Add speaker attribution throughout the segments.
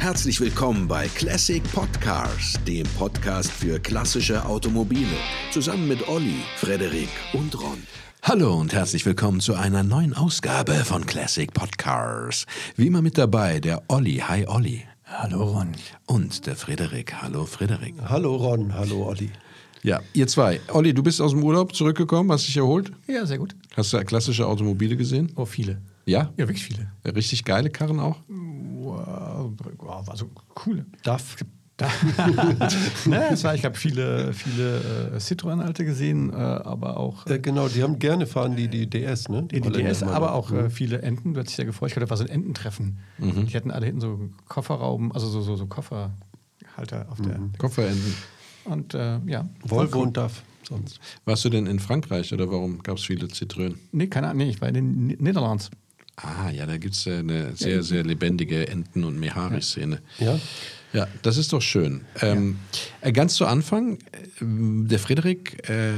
Speaker 1: Herzlich willkommen bei Classic Podcars, dem Podcast für klassische Automobile. Zusammen mit Olli, Frederik und Ron. Hallo und herzlich willkommen zu einer neuen Ausgabe von Classic Podcars. Wie immer mit dabei der Olli. Hi Olli.
Speaker 2: Hallo Ron.
Speaker 1: Und der Frederik. Hallo Frederik.
Speaker 3: Hallo Ron, hallo Olli.
Speaker 1: Ja, ihr zwei. Olli, du bist aus dem Urlaub zurückgekommen, hast dich erholt?
Speaker 2: Ja, sehr gut.
Speaker 1: Hast du klassische Automobile gesehen?
Speaker 2: Oh, viele.
Speaker 1: Ja?
Speaker 2: Ja, wirklich viele.
Speaker 1: Richtig geile Karren auch?
Speaker 2: Wow, also coole.
Speaker 3: Darf.
Speaker 2: ne, es war, ich habe viele, viele äh, Citroën-Alte gesehen, äh, aber auch.
Speaker 3: Äh, genau, die haben gerne fahren die, die DS, ne?
Speaker 2: Die, die DS, aber auch äh, viele Enten. Du hast dich sehr gefreut. Ich glaube, da war so ein Ententreffen.
Speaker 1: Mhm.
Speaker 2: Die hatten alle hinten so Kofferraum, also so, so, so Kofferhalter auf der.
Speaker 1: Mhm. Kofferenden.
Speaker 2: Und äh, ja.
Speaker 3: Volvo und DAF sonst.
Speaker 1: Warst du denn in Frankreich oder warum gab es viele Citroën?
Speaker 2: Nee, keine Ahnung. Nee, ich war in den Niederlanden.
Speaker 1: Ah, ja, da gibt es eine sehr, sehr lebendige Enten- und Mehari-Szene.
Speaker 3: Ja?
Speaker 1: Ja, das ist doch schön. Ähm, äh, ganz zu Anfang, äh, der Frederik äh,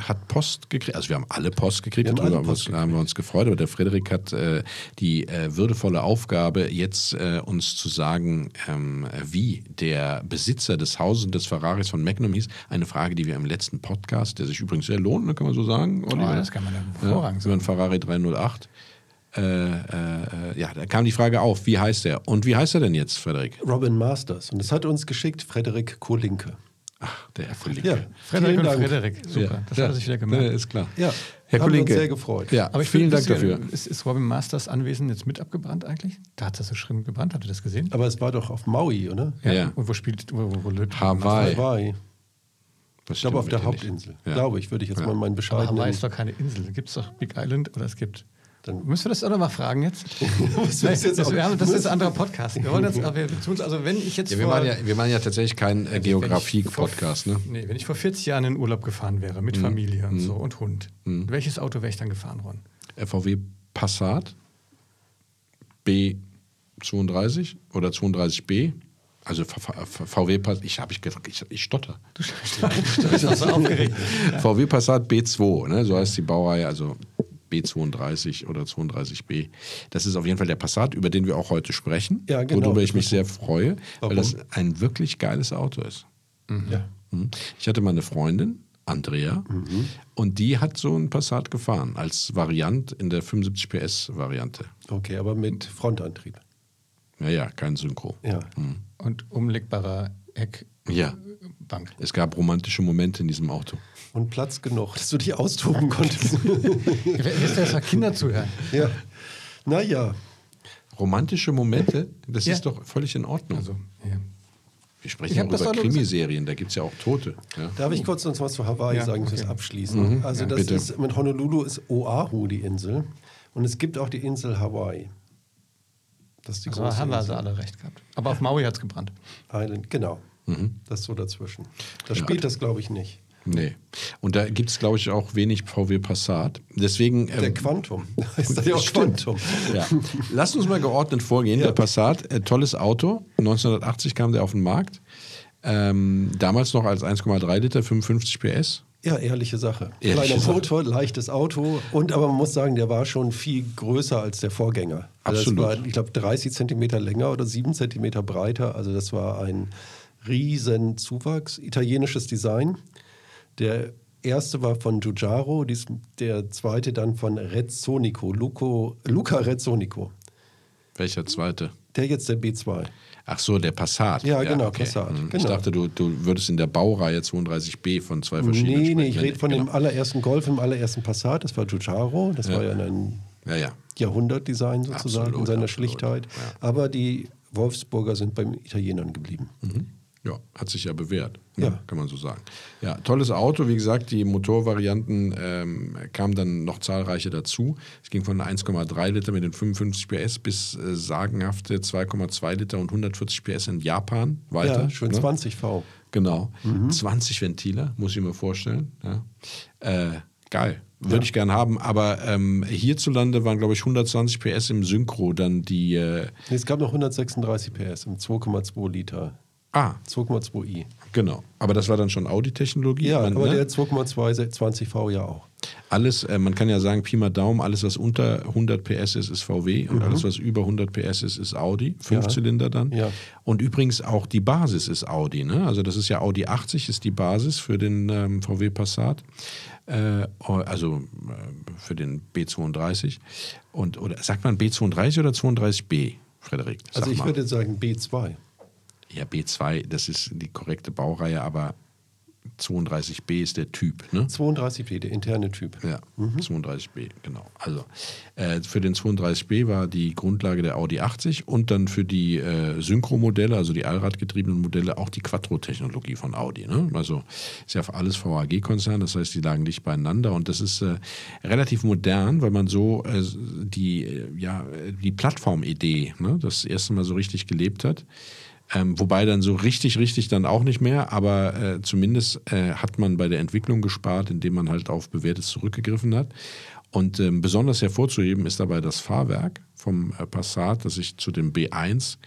Speaker 1: hat Post gekriegt, also wir haben alle Post gekriegt,
Speaker 3: Wir
Speaker 1: darüber haben,
Speaker 3: Post
Speaker 1: wir uns, haben wir uns gefreut, aber der Frederik hat äh, die äh, würdevolle Aufgabe, jetzt äh, uns zu sagen, ähm, wie der Besitzer des Hauses und des Ferraris von Magnum hieß. Eine Frage, die wir im letzten Podcast, der sich übrigens sehr lohnt, ne, kann man so sagen, Oliver?
Speaker 2: Oh, das kann man ja hervorragend
Speaker 1: ja, Über einen Ferrari 308. Äh, äh, ja, da kam die Frage auf, wie heißt er? Und wie heißt er denn jetzt, Frederik?
Speaker 3: Robin Masters. Und das hat uns geschickt Frederik Kolinke.
Speaker 1: Ach, der Herr Kollege.
Speaker 3: Ja,
Speaker 2: Frederik
Speaker 3: vielen
Speaker 2: und
Speaker 3: Dank.
Speaker 2: Frederik. Super.
Speaker 1: Ja,
Speaker 2: Das
Speaker 1: ja,
Speaker 2: hat er sich wieder gemerkt.
Speaker 1: Ja, ist klar.
Speaker 3: Ja,
Speaker 1: Herr
Speaker 3: haben wir
Speaker 1: Kollege.
Speaker 3: uns sehr gefreut.
Speaker 1: Ja,
Speaker 2: Aber ich
Speaker 1: vielen Dank dafür.
Speaker 2: Ist, ist Robin Masters Anwesen jetzt mit abgebrannt eigentlich? Da hat er so schlimm gebrannt, habt ihr das gesehen?
Speaker 3: Aber es war doch auf Maui, oder?
Speaker 1: Ja.
Speaker 2: Und wo spielt, wo, wo, wo
Speaker 1: Hawaii.
Speaker 3: Hawaii.
Speaker 1: Das
Speaker 3: Ich glaube, auf der. Hauptinsel.
Speaker 1: Ja.
Speaker 3: Glaube ich, würde ich jetzt
Speaker 1: Ja.
Speaker 3: mal meinen
Speaker 2: Aber
Speaker 3: bescheidenen...
Speaker 2: Hawaii ist doch keine Insel. Gibt es doch Big Island oder es gibt.
Speaker 3: Dann-
Speaker 2: Müssen wir das auch noch mal fragen jetzt?
Speaker 3: Muss jetzt
Speaker 2: das,
Speaker 3: auch-
Speaker 2: wir haben, das ist ein anderer Podcast. Wir wollen jetzt, aber wir tun's, also wenn ich jetzt
Speaker 1: Ja, wir,
Speaker 2: vor,
Speaker 1: machen ja, wir machen ja tatsächlich keinen äh, Geografie-Podcast. Ne?
Speaker 2: Nee, wenn ich vor 40 Jahren in Urlaub gefahren wäre, mit Familie
Speaker 1: Mhm.
Speaker 2: und so und Hund, welches Auto wäre ich dann gefahren, Ron?
Speaker 1: VW Passat B32 oder 32B. Also VW Passat, ich, ich, ich, ich stotter.
Speaker 2: Du bist auch so aufgeregt.
Speaker 1: VW Passat B2, ne? so heißt die Baureihe, also B32 oder 32B. Das ist auf jeden Fall der Passat, über den wir auch heute sprechen,
Speaker 3: Ja, genau.
Speaker 1: worüber ich mich sehr freue, weil
Speaker 3: Warum?
Speaker 1: das ein wirklich geiles Auto ist.
Speaker 3: Ja.
Speaker 1: Mhm. Ich hatte mal eine Freundin, Andrea,
Speaker 3: Mhm.
Speaker 1: und die hat so einen Passat gefahren, als Variant in der 75 PS-Variante.
Speaker 3: Okay, aber mit Frontantrieb.
Speaker 1: Naja, kein Synchro.
Speaker 3: Ja.
Speaker 2: Und umlegbarer Heckbank.
Speaker 1: Ja, es gab romantische Momente in diesem Auto.
Speaker 3: Und Platz genug, dass du dich austoben konntest.
Speaker 2: Wisst ihr, dass da Kinder zuhören?
Speaker 3: ja. Naja,
Speaker 1: Romantische Momente, das
Speaker 2: Ja.
Speaker 1: ist doch völlig in Ordnung.
Speaker 2: Also, ja.
Speaker 1: wir sprechen ja auch über. Krimiserien, da gibt es ja auch Tote. Ja.
Speaker 3: Darf ich kurz noch was zu Hawaii
Speaker 2: Ja,
Speaker 3: sagen,
Speaker 2: okay.
Speaker 3: fürs Abschließen? Also
Speaker 1: Ja,
Speaker 3: das
Speaker 1: bitte.
Speaker 3: ist, mit Honolulu ist Oahu die Insel und es gibt auch die Insel Hawaii. Das ist die
Speaker 2: Also
Speaker 3: große
Speaker 2: haben wir
Speaker 3: Insel.
Speaker 2: also alle recht gehabt. Aber auf Maui hat es gebrannt.
Speaker 3: Island, genau.
Speaker 1: Mhm.
Speaker 3: Das so dazwischen. Da spielt das, glaube ich, nicht.
Speaker 1: Nee. Und da gibt es, glaube ich, auch wenig VW Passat. Deswegen.
Speaker 3: Der
Speaker 1: ähm,
Speaker 3: Quantum. Da ist ja auch. Quantum.
Speaker 1: Ja. Lass uns mal geordnet vorgehen.
Speaker 3: Ja.
Speaker 1: Der Passat, äh, tolles Auto. 1980 kam der auf den Markt. Ähm, damals noch als 1,3 Liter, 55 PS.
Speaker 3: Ja, ehrliche Sache.
Speaker 1: Ehrliche
Speaker 3: Kleiner. Motor, leichtes Auto. Und aber man muss sagen, der war schon viel größer als der Vorgänger. Also
Speaker 1: Absolut.
Speaker 3: Das war, ich glaube, 30 Zentimeter länger oder 7 Zentimeter breiter. Also das war ein riesen Zuwachs. Italienisches Design. Der erste war von Giugiaro, dies, der zweite dann von Rezzonico, Luco, Luca Rezzonico.
Speaker 1: Welcher zweite?
Speaker 3: Der jetzt der B2.
Speaker 1: Ach so, der Passat.
Speaker 3: Ja, genau, Passat,
Speaker 1: Hm. Ich
Speaker 3: genau.
Speaker 1: dachte, du, du würdest in der Baureihe 32B von zwei verschiedenen
Speaker 3: Nee, nee, ich rede von
Speaker 1: genau.
Speaker 3: dem allerersten Golf, im allerersten Passat. Das war Giugiaro. Das
Speaker 1: Ja.
Speaker 3: war ja ein
Speaker 1: Ja, ja.
Speaker 3: Jahrhundertdesign sozusagen
Speaker 1: Absolut,
Speaker 3: in seiner
Speaker 1: absolut,
Speaker 3: Schlichtheit.
Speaker 1: ja.
Speaker 3: Aber die Wolfsburger sind beim Italienern geblieben.
Speaker 1: Ja, hat sich ja bewährt, ne?
Speaker 3: Ja.
Speaker 1: kann man so sagen. Ja, tolles Auto. Wie gesagt, die Motorvarianten ähm, kamen dann noch zahlreiche dazu. Es ging von 1,3 Liter mit den 55 PS bis äh, sagenhafte 2,2 Liter und 140 PS in Japan weiter.
Speaker 3: Ja, schön
Speaker 1: ne?
Speaker 3: 20 V.
Speaker 1: Genau.
Speaker 3: Mhm.
Speaker 1: 20 Ventile, muss ich mir vorstellen. Ja. Äh, geil. Würde ich gern haben, aber ähm, hierzulande waren, glaube ich, 120 PS im Synchro dann die. Äh,
Speaker 3: Es gab noch 136 PS im 2,2 Liter.
Speaker 1: Ah,
Speaker 3: 2,2i.
Speaker 1: genau. Aber das war dann schon Audi-Technologie.
Speaker 3: Ja,
Speaker 1: Man,
Speaker 3: aber
Speaker 1: ne?
Speaker 3: der 2,2 20 V ja auch.
Speaker 1: alles, äh, man kann ja sagen, Pi mal Daumen, alles, was unter 100 PS ist, ist VW und mhm. alles, was über 100 PS ist, ist Audi. Fünfzylinder ja. dann. Ja. Und übrigens auch die Basis ist Audi. Ne? Also das ist ja Audi 80, ist die Basis für den ähm, VW Passat. Äh, also äh, für den B32. Und, oder sagt man B32 oder 32B, Frederik?
Speaker 3: also ich mal. würde sagen B2.
Speaker 1: Ja, B2, das ist die korrekte Baureihe, aber 32b ist der Typ, ne?
Speaker 3: 32b, der interne Typ.
Speaker 1: Ja, mhm. 32b, genau. Also äh, für den 32b war die Grundlage der Audi 80 und dann für die äh, Synchro-Modelle, also die allradgetriebenen Modelle, auch die Quattro-Technologie von Audi. Ne? Also ist ja alles VAG-Konzern, das heißt, die lagen dicht beieinander und das ist äh, relativ modern, weil man so äh, die, äh, ja, die Plattformidee ne, das erste Mal so richtig gelebt hat. Ähm, wobei dann so richtig, richtig dann auch nicht mehr, aber äh, zumindest äh, hat man bei der Entwicklung gespart, indem man halt auf Bewährtes zurückgegriffen hat. Und ähm, besonders hervorzuheben ist dabei das Fahrwerk vom äh, Passat, das sich zu dem B1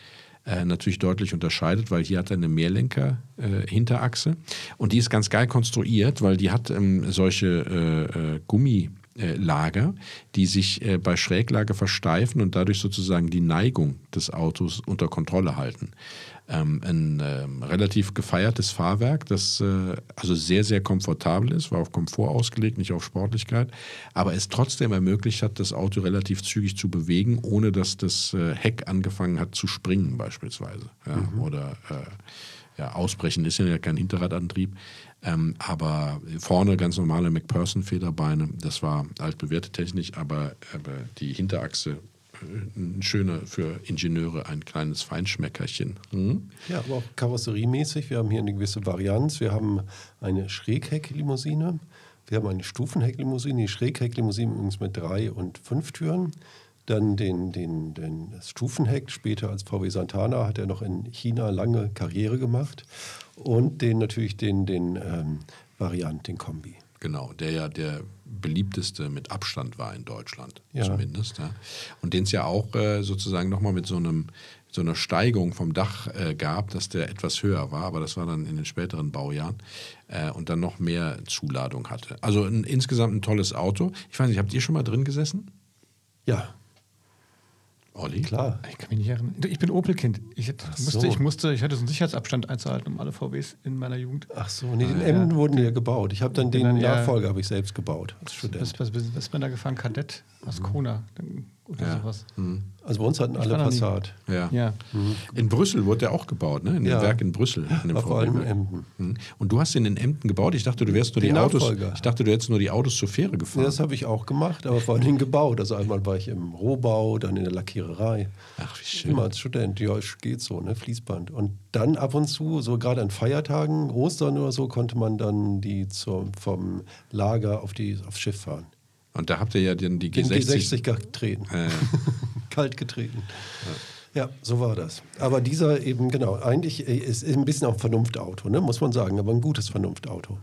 Speaker 1: äh, natürlich deutlich unterscheidet, weil hier hat er eine Mehrlenker-Hinterachse äh, und die ist ganz geil konstruiert, weil die hat ähm, solche äh, Gummi Lager, die sich bei Schräglage versteifen und dadurch sozusagen die Neigung des Autos unter Kontrolle halten ähm, ein ähm, relativ gefeiertes Fahrwerk, das äh, also sehr, sehr komfortabel ist, war auf Komfort ausgelegt, nicht auf Sportlichkeit, aber es trotzdem ermöglicht hat, das Auto relativ zügig zu bewegen, ohne dass das äh, Heck angefangen hat zu springen beispielsweise. Ja? Mhm. Oder äh, ja, ausbrechen ist ja kein Hinterradantrieb. Ähm, aber vorne ganz normale McPherson-Federbeine, das war altbewährte Technik, aber, aber die Hinterachse ein schöner für Ingenieure, ein kleines Feinschmeckerchen. Hm?
Speaker 3: Ja, aber auch karosseriemäßig. Wir haben hier eine gewisse Varianz. Wir haben eine Schräghecklimousine. Wir haben eine Stufenhecklimousine. Die Schräghecklimousine übrigens mit drei und fünf Türen. Dann den, den, den, Stufenheck, später als VW Santana, hat er noch in China lange Karriere gemacht. Und den natürlich den, den ähm, Variant, den Kombi.
Speaker 1: Genau, der ja der beliebteste mit Abstand war in Deutschland ja. zumindest. Ja. Und den es ja auch äh, sozusagen nochmal mit so einem so einer Steigung vom Dach äh, gab, dass der etwas höher war, aber das war dann in den späteren Baujahren äh, und dann noch mehr Zuladung hatte. Also ein, insgesamt ein tolles Auto. Ich weiß nicht, habt ihr schon mal drin gesessen?
Speaker 3: Ja.
Speaker 2: Olli? Klar. Ich kann mich nicht erinnern. Ich bin Opel-Kind. Ich, musste, so. ich, musste, ich hatte so einen Sicherheitsabstand einzuhalten um alle VWs in meiner Jugend.
Speaker 3: Ach so, nee, den ah, ja. wurden ja gebaut. Ich habe dann den dann, Nachfolger ja, ich selbst gebaut als Student.
Speaker 2: Was, was, was, was ist man da gefahren? Kadett aus Kona oder
Speaker 3: ja. sowas. Mhm. Also bei uns hatten alle Passat.
Speaker 1: Ja. ja. Mhm. In Brüssel wurde der auch gebaut, ne? In dem ja. Werk in Brüssel. In dem
Speaker 3: vor allem in Emden.
Speaker 1: Mhm. Und du hast ihn in Emden gebaut. Ich dachte, du wärst nur die, Autos. Ich dachte, du hättest nur die Autos zur Fähre gefahren.
Speaker 3: Ja, das habe ich auch gemacht, aber vor allem gebaut. Also einmal war ich im Rohbau, dann in der Lackiererei.
Speaker 1: Ach, wie schön.
Speaker 3: Immer als Student. Ja, geht so, ne? Fließband. Und dann ab und zu, so gerade an Feiertagen, Ostern oder so, konnte man dann die zum, vom Lager auf die, aufs Schiff fahren.
Speaker 1: Und da habt ihr ja dann die G60,
Speaker 3: Den G60 getreten. Äh. Kalt getreten. Ja. ja. so war das. Aber dieser eben, genau, eigentlich äh, ist ein bisschen auch ein Vernunftauto, ne? muss man sagen, aber ein gutes Vernunftauto.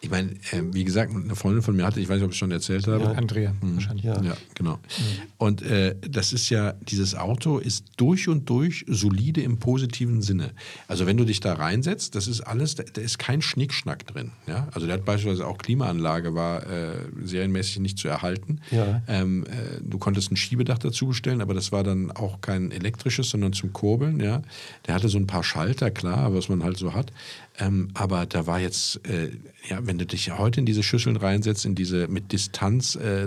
Speaker 1: Ich meine, äh, wie gesagt, eine Freundin von mir hatte, ich weiß nicht, ob ich es schon erzählt habe.
Speaker 2: Ja, Andrea,
Speaker 1: mhm. wahrscheinlich. Ja, ja genau. Mhm. Und äh, das ist ja, dieses Auto ist durch und durch solide im positiven Sinne. Also wenn du dich da reinsetzt, das ist alles, da, da ist kein Schnickschnack drin. Ja? Also der hat beispielsweise auch Klimaanlage, war äh, serienmäßig nicht zu erhalten. Ja. Ähm, äh, du konntest ein Schiebedach dazu bestellen, aber das war dann auch kein elektrisches, sondern zum Kurbeln. Ja? Der hatte so ein paar Schalter, klar, was man halt so hat. Ähm, aber da war jetzt, äh, ja, wenn du dich heute in diese Schüsseln reinsetzt, in diese mit Distanz äh,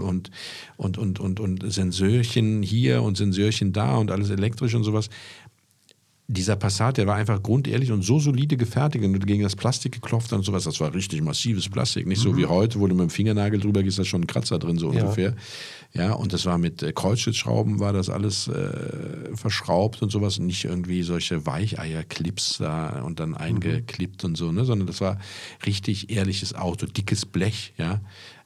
Speaker 1: und, und, und, und, und Sensorchen hier und Sensorchen da und alles elektrisch und sowas, dieser Passat, der war einfach grundehrlich und so solide gefertigt und gegen das Plastik geklopft und sowas. Das war richtig massives Plastik. Nicht mhm. so wie heute, wo du mit dem Fingernagel drüber gehst, da ist schon ein Kratzer drin, so ja. ungefähr. Ja, und das war mit äh, Kreuzschlitzschrauben, war das alles äh, verschraubt und sowas. Und nicht irgendwie solche Weicheierclips da und dann mhm. eingeklippt mhm. und so, ne? sondern das war richtig ehrliches Auto, dickes Blech, ja.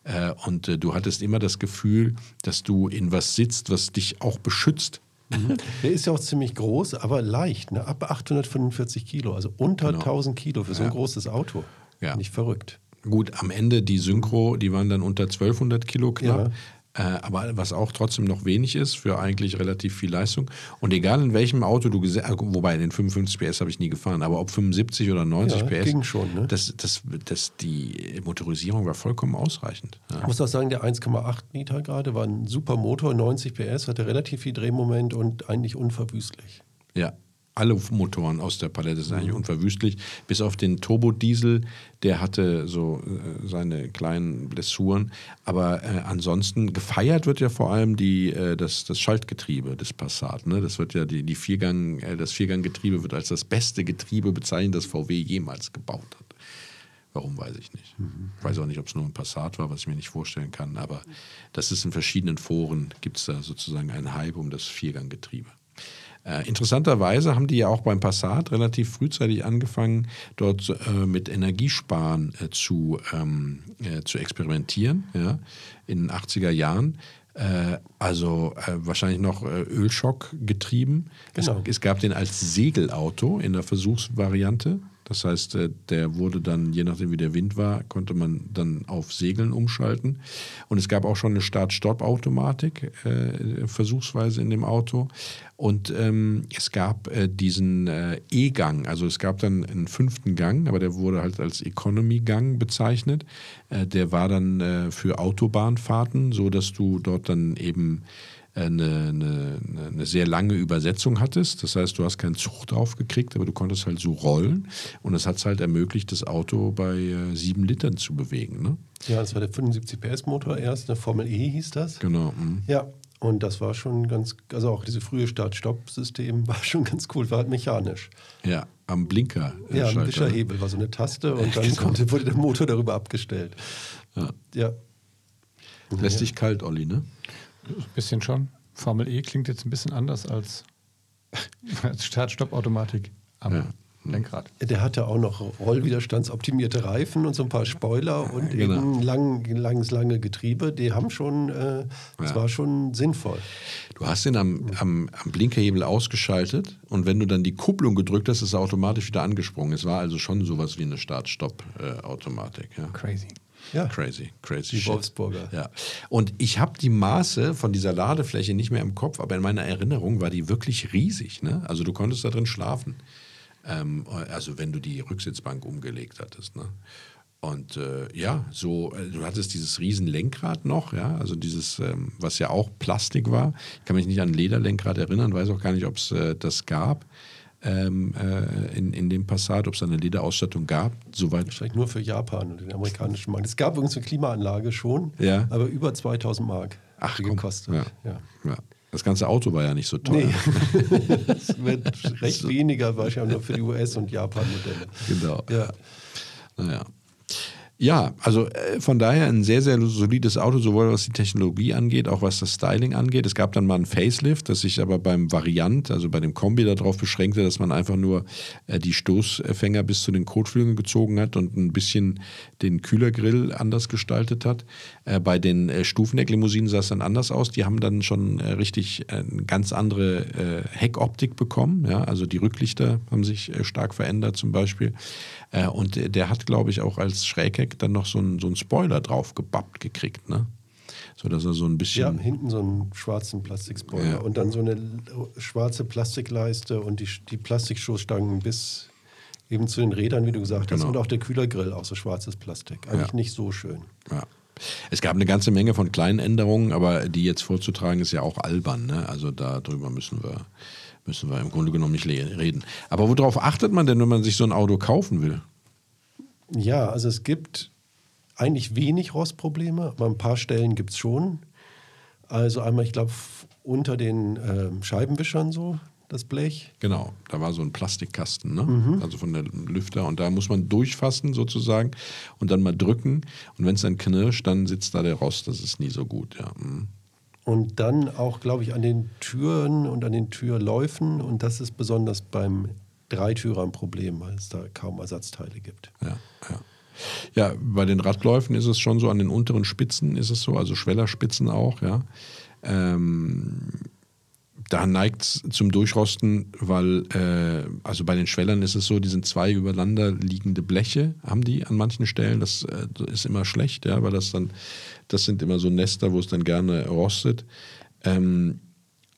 Speaker 1: Äh, und äh, du hattest immer das Gefühl, dass du in was sitzt, was dich auch beschützt
Speaker 3: Mhm. Der ist ja auch ziemlich groß, aber leicht, ne? ab 845 Kilo, also unter genau. 1000 Kilo für so ein ja. großes Auto. Ja. Nicht verrückt.
Speaker 1: Gut, am Ende die Synchro, die waren dann unter 1200 Kilo knapp. Ja. Äh, aber was auch trotzdem noch wenig ist für eigentlich relativ viel Leistung. Und egal in welchem Auto du gesehen äh, wobei den 55 PS habe ich nie gefahren, aber ob 75 oder 90 ja, PS,
Speaker 3: ging schon, ne?
Speaker 1: das, das, das, die Motorisierung war vollkommen ausreichend.
Speaker 3: Ja. Ich muss auch sagen, der 1,8 Liter gerade war ein super Motor, 90 PS, hatte relativ viel Drehmoment und eigentlich unverwüstlich.
Speaker 1: Ja, alle Motoren aus der Palette sind eigentlich unverwüstlich, bis auf den Turbodiesel, der hatte so äh, seine kleinen Blessuren. Aber äh, ansonsten gefeiert wird ja vor allem die, äh, das, das Schaltgetriebe des Passat. Ne? Das wird ja die, die Viergang, äh, das Vierganggetriebe wird als das beste Getriebe bezeichnet, das VW jemals gebaut hat. Warum weiß ich nicht. Ich weiß auch nicht, ob es nur ein Passat war, was ich mir nicht vorstellen kann. Aber das ist in verschiedenen Foren, gibt es da sozusagen einen Hype um das Vierganggetriebe. Äh, interessanterweise haben die ja auch beim Passat relativ frühzeitig angefangen, dort äh, mit Energiesparen äh, zu, ähm, äh, zu experimentieren, ja, in den 80er Jahren. Äh, also äh, wahrscheinlich noch Ölschock getrieben. Genau. Es, es gab den als Segelauto in der Versuchsvariante. Das heißt, äh, der wurde dann, je nachdem wie der Wind war, konnte man dann auf Segeln umschalten. Und es gab auch schon eine Start-Stopp-Automatik, äh, versuchsweise in dem Auto. Und ähm, es gab äh, diesen äh, E-Gang, also es gab dann einen fünften Gang, aber der wurde halt als Economy-Gang bezeichnet. Äh, der war dann äh, für Autobahnfahrten, so dass du dort dann eben eine, eine, eine, sehr lange Übersetzung hattest. Das heißt, du hast keinen Zug drauf gekriegt, aber du konntest halt so rollen. Und das hat es halt ermöglicht, das Auto bei äh, sieben Litern zu bewegen. Ne?
Speaker 3: Ja, das war der 75 PS Motor erst, eine Formel E hieß das.
Speaker 1: Genau. Mh.
Speaker 3: Ja, und das war schon ganz, also auch dieses frühe Start-Stopp-System war schon ganz cool, war halt mechanisch.
Speaker 1: Ja, am Blinker.
Speaker 3: Äh, ja, am Wischerhebel war so eine Taste und dann genau. konnte, wurde der Motor darüber abgestellt.
Speaker 1: Ja. ja. Lässt ja. dich kalt, Olli, ne?
Speaker 2: Ein bisschen schon. Formel E klingt jetzt ein bisschen anders als, als Start-Stopp-Automatik am ja. Lenkrad.
Speaker 3: Der hatte auch noch rollwiderstandsoptimierte Reifen und so ein paar Spoiler und genau. eben lang, langes, lange Getriebe. Die haben schon, äh, das ja. war schon sinnvoll.
Speaker 1: Du hast den am, am, am, Blinkerhebel ausgeschaltet und wenn du dann die Kupplung gedrückt hast, ist er automatisch wieder angesprungen. Es war also schon sowas wie eine Start-Stopp-Automatik. Ja.
Speaker 2: Crazy.
Speaker 1: Ja. Crazy, crazy.
Speaker 3: Die shit. Wolfsburger.
Speaker 1: Ja. Und ich habe die Maße von dieser Ladefläche nicht mehr im Kopf, aber in meiner Erinnerung war die wirklich riesig. Ne? Also du konntest da drin schlafen. Ähm, also wenn du die Rücksitzbank umgelegt hattest. Ne? Und äh, ja, so, äh, du hattest dieses riesen Lenkrad noch, ja, also dieses, ähm, was ja auch Plastik war. Ich kann mich nicht an ein Lederlenkrad erinnern, weiß auch gar nicht, ob es äh, das gab ähm, äh, in, in dem Passat, ob es eine Lederausstattung gab. Soweit.
Speaker 3: Wahrscheinlich nur für Japan und den amerikanischen Markt. Es gab übrigens eine Klimaanlage schon,
Speaker 1: ja.
Speaker 3: aber über 2000 Mark
Speaker 1: Ach, gekostet. Ja. Ja. ja. Das ganze Auto war ja nicht so teuer.
Speaker 3: Nee. das wird recht so. weniger wahrscheinlich nur für die US- und Japan-Modelle.
Speaker 1: Genau. Ja. Naja. Ja, also äh, von daher ein sehr, sehr solides Auto, sowohl was die Technologie angeht, auch was das Styling angeht. Es gab dann mal ein Facelift, das sich aber beim Variant, also bei dem Kombi darauf beschränkte, dass man einfach nur äh, die Stoßfänger bis zu den Kotflügeln gezogen hat und ein bisschen den Kühlergrill anders gestaltet hat. Äh, bei den Stufenhecklimousinen sah es dann anders aus. Die haben dann schon richtig eine ganz andere Heckoptik bekommen. Ja? Also die Rücklichter haben sich stark verändert zum Beispiel. Äh, und der hat, glaube ich, auch als Schrägheck dann noch so einen so Spoiler drauf gebappt gekriegt, ne? So dass er so ein bisschen.
Speaker 3: Ja, hinten so einen schwarzen Plastikspoiler ja. und dann so eine schwarze Plastikleiste und die, die Plastikstoßstangen bis eben zu den Rädern, wie du gesagt hast, genau. und auch der Kühlergrill, auch so schwarzes Plastik. Eigentlich ja. nicht so schön.
Speaker 1: Ja. Es gab eine ganze Menge von kleinen Änderungen, aber die jetzt vorzutragen ist ja auch albern. Ne? Also darüber müssen wir müssen wir im Grunde genommen nicht reden. Aber worauf achtet man denn, wenn man sich so ein Auto kaufen will?
Speaker 3: Ja, also es gibt eigentlich wenig Rostprobleme, aber ein paar Stellen gibt es schon. Also einmal, ich glaube, unter den äh, Scheibenwischern so, das Blech.
Speaker 1: Genau, da war so ein Plastikkasten, ne? Mhm. also von der Lüfter. Und da muss man durchfassen sozusagen und dann mal drücken. Und wenn es dann knirscht, dann sitzt da der Rost. Das ist nie so gut, ja. Mhm.
Speaker 3: Und dann auch, glaube ich, an den Türen und an den Türläufen. Und das ist besonders beim Dreitürer ein Problem, weil es da kaum Ersatzteile gibt.
Speaker 1: Ja, ja. Ja, bei den Radläufen ist es schon so, an den unteren Spitzen ist es so, also Schwellerspitzen auch, ja. Ähm, da neigt es zum Durchrosten, weil, äh, also bei den Schwellern ist es so, die sind zwei übereinander liegende Bleche, haben die an manchen Stellen. Das äh, ist immer schlecht, ja, weil das dann, das sind immer so Nester, wo es dann gerne rostet. Ähm,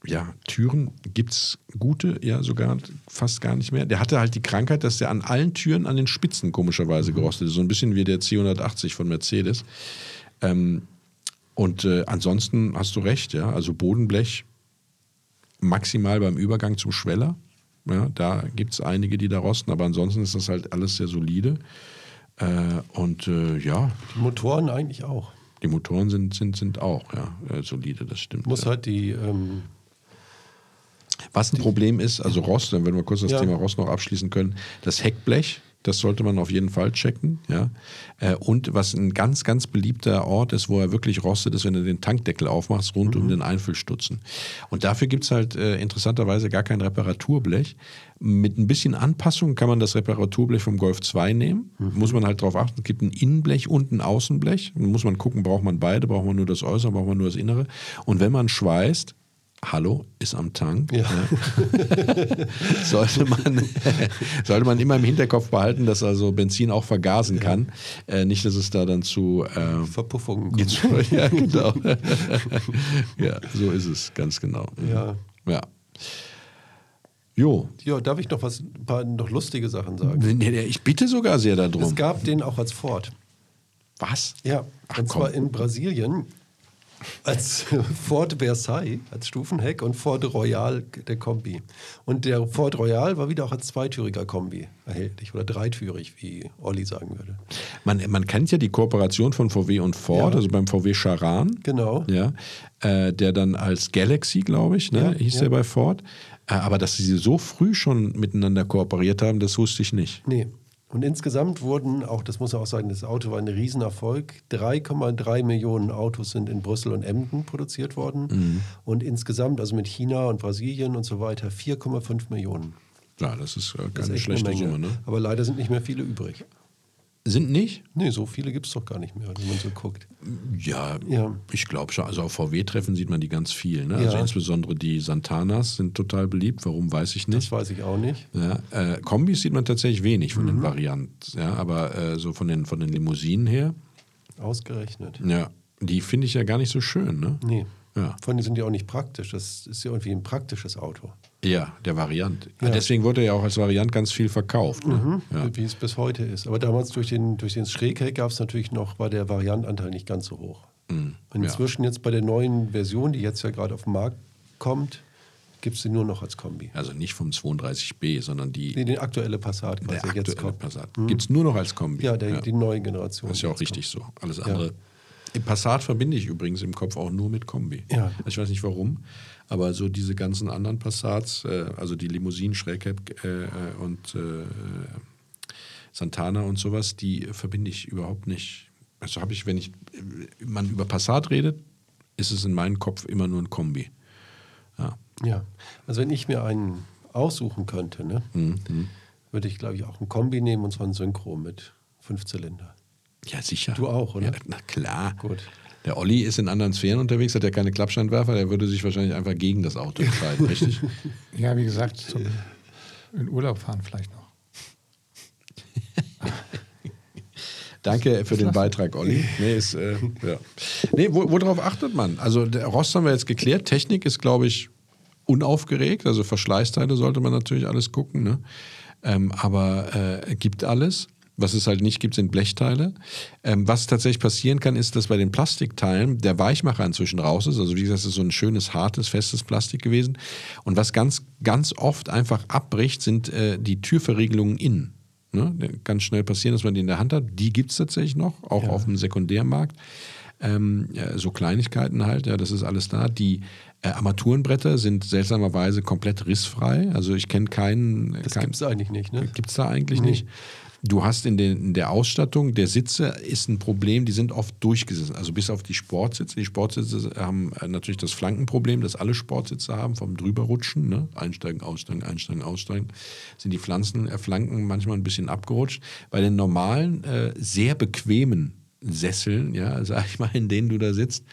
Speaker 1: ja, Türen gibt es gute, ja, sogar fast gar nicht mehr. Der hatte halt die Krankheit, dass der an allen Türen an den Spitzen komischerweise mhm. gerostet ist. So ein bisschen wie der C180 von Mercedes. Ähm, und äh, ansonsten hast du recht, ja. Also Bodenblech maximal beim Übergang zum Schweller. Ja, da gibt es einige, die da rosten, aber ansonsten ist das halt alles sehr solide. Äh, und äh, ja.
Speaker 3: Die Motoren eigentlich auch.
Speaker 1: Die Motoren sind, sind, sind auch ja, äh, solide, das stimmt.
Speaker 3: Muss
Speaker 1: ja.
Speaker 3: halt die. Ähm,
Speaker 1: Was ein die, Problem ist, also Rost, wenn wir kurz das ja. Thema Rost noch abschließen können, das Heckblech das sollte man auf jeden Fall checken. Ja. Äh, und was ein ganz, ganz beliebter Ort ist, wo er wirklich rostet, ist, wenn du den Tankdeckel aufmachst, rund mhm. um den Einfüllstutzen. Und dafür gibt es halt äh, interessanterweise gar kein Reparaturblech. Mit ein bisschen Anpassung kann man das Reparaturblech vom Golf 2 nehmen. Mhm. Muss man halt darauf achten, es gibt ein Innenblech und ein Außenblech. Muss man gucken, braucht man beide, braucht man nur das Äußere, braucht man nur das Innere. Und wenn man schweißt, Hallo ist am Tank. Ja. sollte, man, sollte man immer im Hinterkopf behalten, dass also Benzin auch vergasen ja. kann. Äh, nicht, dass es da dann zu äh,
Speaker 3: Verpuffungen kommt.
Speaker 1: ja, genau. ja, so ist es, ganz genau.
Speaker 3: Ja.
Speaker 1: Ja. Jo.
Speaker 3: Ja, darf ich noch was, ein paar noch lustige Sachen sagen?
Speaker 1: Ich bitte sogar sehr darum.
Speaker 3: Es gab den auch als Ford.
Speaker 1: Was?
Speaker 3: Ja, Ach, und komm. zwar in Brasilien als Ford Versailles als Stufenheck und Ford Royal der Kombi. Und der Ford Royal war wieder auch als zweitüriger Kombi erhältlich oder dreitürig, wie Olli sagen würde.
Speaker 1: Man, man kennt ja die Kooperation von VW und Ford, ja. also beim VW Charan.
Speaker 3: Genau.
Speaker 1: Ja, äh, der dann als Galaxy, glaube ich, ne, ja, hieß ja. der bei Ford. Äh, aber dass sie so früh schon miteinander kooperiert haben, das wusste ich nicht.
Speaker 3: Nee. Und insgesamt wurden, auch das muss man auch sagen, das Auto war ein Riesenerfolg. 3,3 Millionen Autos sind in Brüssel und Emden produziert worden. Mhm. Und insgesamt, also mit China und Brasilien und so weiter, 4,5 Millionen.
Speaker 1: Ja, das ist keine das ist schlechte Summe. Ne?
Speaker 3: Aber leider sind nicht mehr viele übrig.
Speaker 1: Sind nicht?
Speaker 3: Nee, so viele gibt es doch gar nicht mehr, wenn man so guckt.
Speaker 1: Ja, ja. ich glaube schon. Also auf VW-Treffen sieht man die ganz viel. Ne? Also ja. Also insbesondere die Santanas sind total beliebt. Warum, weiß ich nicht.
Speaker 3: Das weiß ich auch nicht.
Speaker 1: Ja, äh, Kombis sieht man tatsächlich wenig von mhm. den Varianten. Ja, aber äh, so von den, von den Limousinen her.
Speaker 3: Ausgerechnet.
Speaker 1: Ja, die finde ich ja gar nicht so schön. Ne?
Speaker 3: Nee. Ja. Vor allem sind die auch nicht praktisch. Das ist ja irgendwie ein praktisches Auto.
Speaker 1: Ja, der Variant. Ja. Deswegen wurde er ja auch als Variant ganz viel verkauft. Ne?
Speaker 3: Mhm, ja. Wie es bis heute ist. Aber damals durch den, durch den Schrägheck gab es natürlich noch, war der Variantanteil nicht ganz so hoch. Mhm. Und inzwischen jetzt bei der neuen Version, die jetzt ja gerade auf den Markt kommt, gibt es sie nur noch als Kombi.
Speaker 1: Also nicht vom 32b, sondern die.
Speaker 3: Nee, den aktuelle Passat
Speaker 1: quasi der aktuelle jetzt kommt. Passat. Mhm. Gibt es nur noch als Kombi.
Speaker 3: Ja, der, die neue Generation.
Speaker 1: Das ist ja auch richtig kommt. so. Alles andere Passat verbinde ich übrigens im Kopf auch nur mit Kombi.
Speaker 3: Ja.
Speaker 1: Ich weiß nicht warum, aber so diese ganzen anderen Passats, äh, also die Limousinen, Schrägcab äh, und äh, Santana und sowas, die verbinde ich überhaupt nicht. Also habe ich, wenn ich man über Passat redet, ist es in meinem Kopf immer nur ein Kombi.
Speaker 3: Ja. ja. Also wenn ich mir einen aussuchen könnte, ne, mhm. würde ich glaube ich auch ein Kombi nehmen und zwar ein Synchro mit fünf Zylinder.
Speaker 1: Ja, sicher.
Speaker 3: Du auch, oder? Ja,
Speaker 1: na klar.
Speaker 3: Gut.
Speaker 1: Der Olli ist in anderen Sphären unterwegs, hat ja keine Klappscheinwerfer, der würde sich wahrscheinlich einfach gegen das Auto entscheiden, richtig?
Speaker 2: Ja, wie gesagt, zum, in Urlaub fahren vielleicht noch.
Speaker 1: Danke für den Beitrag, Olli. Nee, ist, äh, ja. nee wo, worauf achtet man? Also, der Rost haben wir jetzt geklärt. Technik ist, glaube ich, unaufgeregt. Also, Verschleißteile sollte man natürlich alles gucken. Ne? Ähm, aber äh, gibt alles. Was es halt nicht gibt, sind Blechteile. Ähm, was tatsächlich passieren kann, ist, dass bei den Plastikteilen der Weichmacher inzwischen raus ist. Also wie gesagt, es ist so ein schönes, hartes, festes Plastik gewesen. Und was ganz, ganz oft einfach abbricht, sind äh, die Türverriegelungen innen. Ne? Ganz schnell passieren, dass man die in der Hand hat. Die gibt es tatsächlich noch, auch ja. auf dem Sekundärmarkt. Ähm, ja, so Kleinigkeiten halt, ja, das ist alles da. Die äh, Armaturenbretter sind seltsamerweise komplett rissfrei. Also ich kenne keinen.
Speaker 3: Das
Speaker 1: kein,
Speaker 3: gibt es eigentlich nicht, ne?
Speaker 1: Gibt es da eigentlich nee. nicht. Du hast in, den, in, der Ausstattung der Sitze ist ein Problem, die sind oft durchgesessen. Also bis auf die Sportsitze. Die Sportsitze haben äh, natürlich das Flankenproblem, das alle Sportsitze haben, vom drüberrutschen. Ne? Einsteigen, aussteigen, einsteigen, aussteigen. Sind die Pflanzen, äh, Flanken manchmal ein bisschen abgerutscht. Bei den normalen, äh, sehr bequemen Sesseln, ja, sag ich mal, in denen du da sitzt,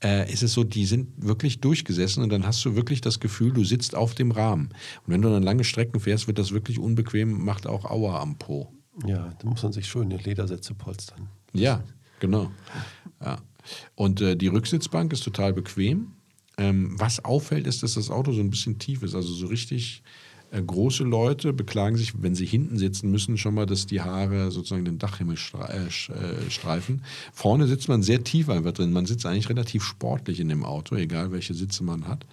Speaker 1: äh, ist es so, die sind wirklich durchgesessen und dann hast du wirklich das Gefühl, du sitzt auf dem Rahmen. Und wenn du dann lange Strecken fährst, wird das wirklich unbequem, macht auch Aua am Po.
Speaker 3: Ja, da muss man sich schön in Ledersätze polstern.
Speaker 1: Ja, genau. Ja. Und äh, die Rücksitzbank ist total bequem. Ähm, was auffällt, ist, dass das Auto so ein bisschen tief ist, also so richtig äh, große Leute beklagen sich, wenn sie hinten sitzen müssen, schon mal, dass die Haare sozusagen den Dachhimmel äh, äh, streifen. Vorne sitzt man sehr tief einfach drin. Man sitzt eigentlich relativ sportlich in dem Auto, egal welche Sitze man hat.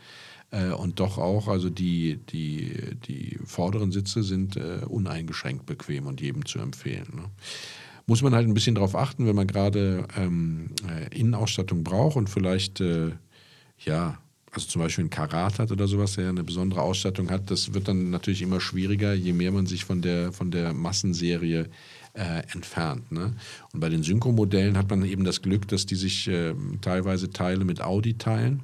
Speaker 1: Und doch auch, also die, die, die vorderen Sitze sind uneingeschränkt bequem und jedem zu empfehlen. Ne? Muss man halt ein bisschen darauf achten, wenn man gerade ähm, Innenausstattung braucht und vielleicht äh, ja also zum Beispiel ein Karat hat oder sowas, der eine besondere Ausstattung hat, das wird dann natürlich immer schwieriger, je mehr man sich von der, von der Massenserie äh, entfernt. Ne? Und bei den Synchromodellen hat man eben das Glück, dass die sich äh, teilweise Teile mit Audi teilen.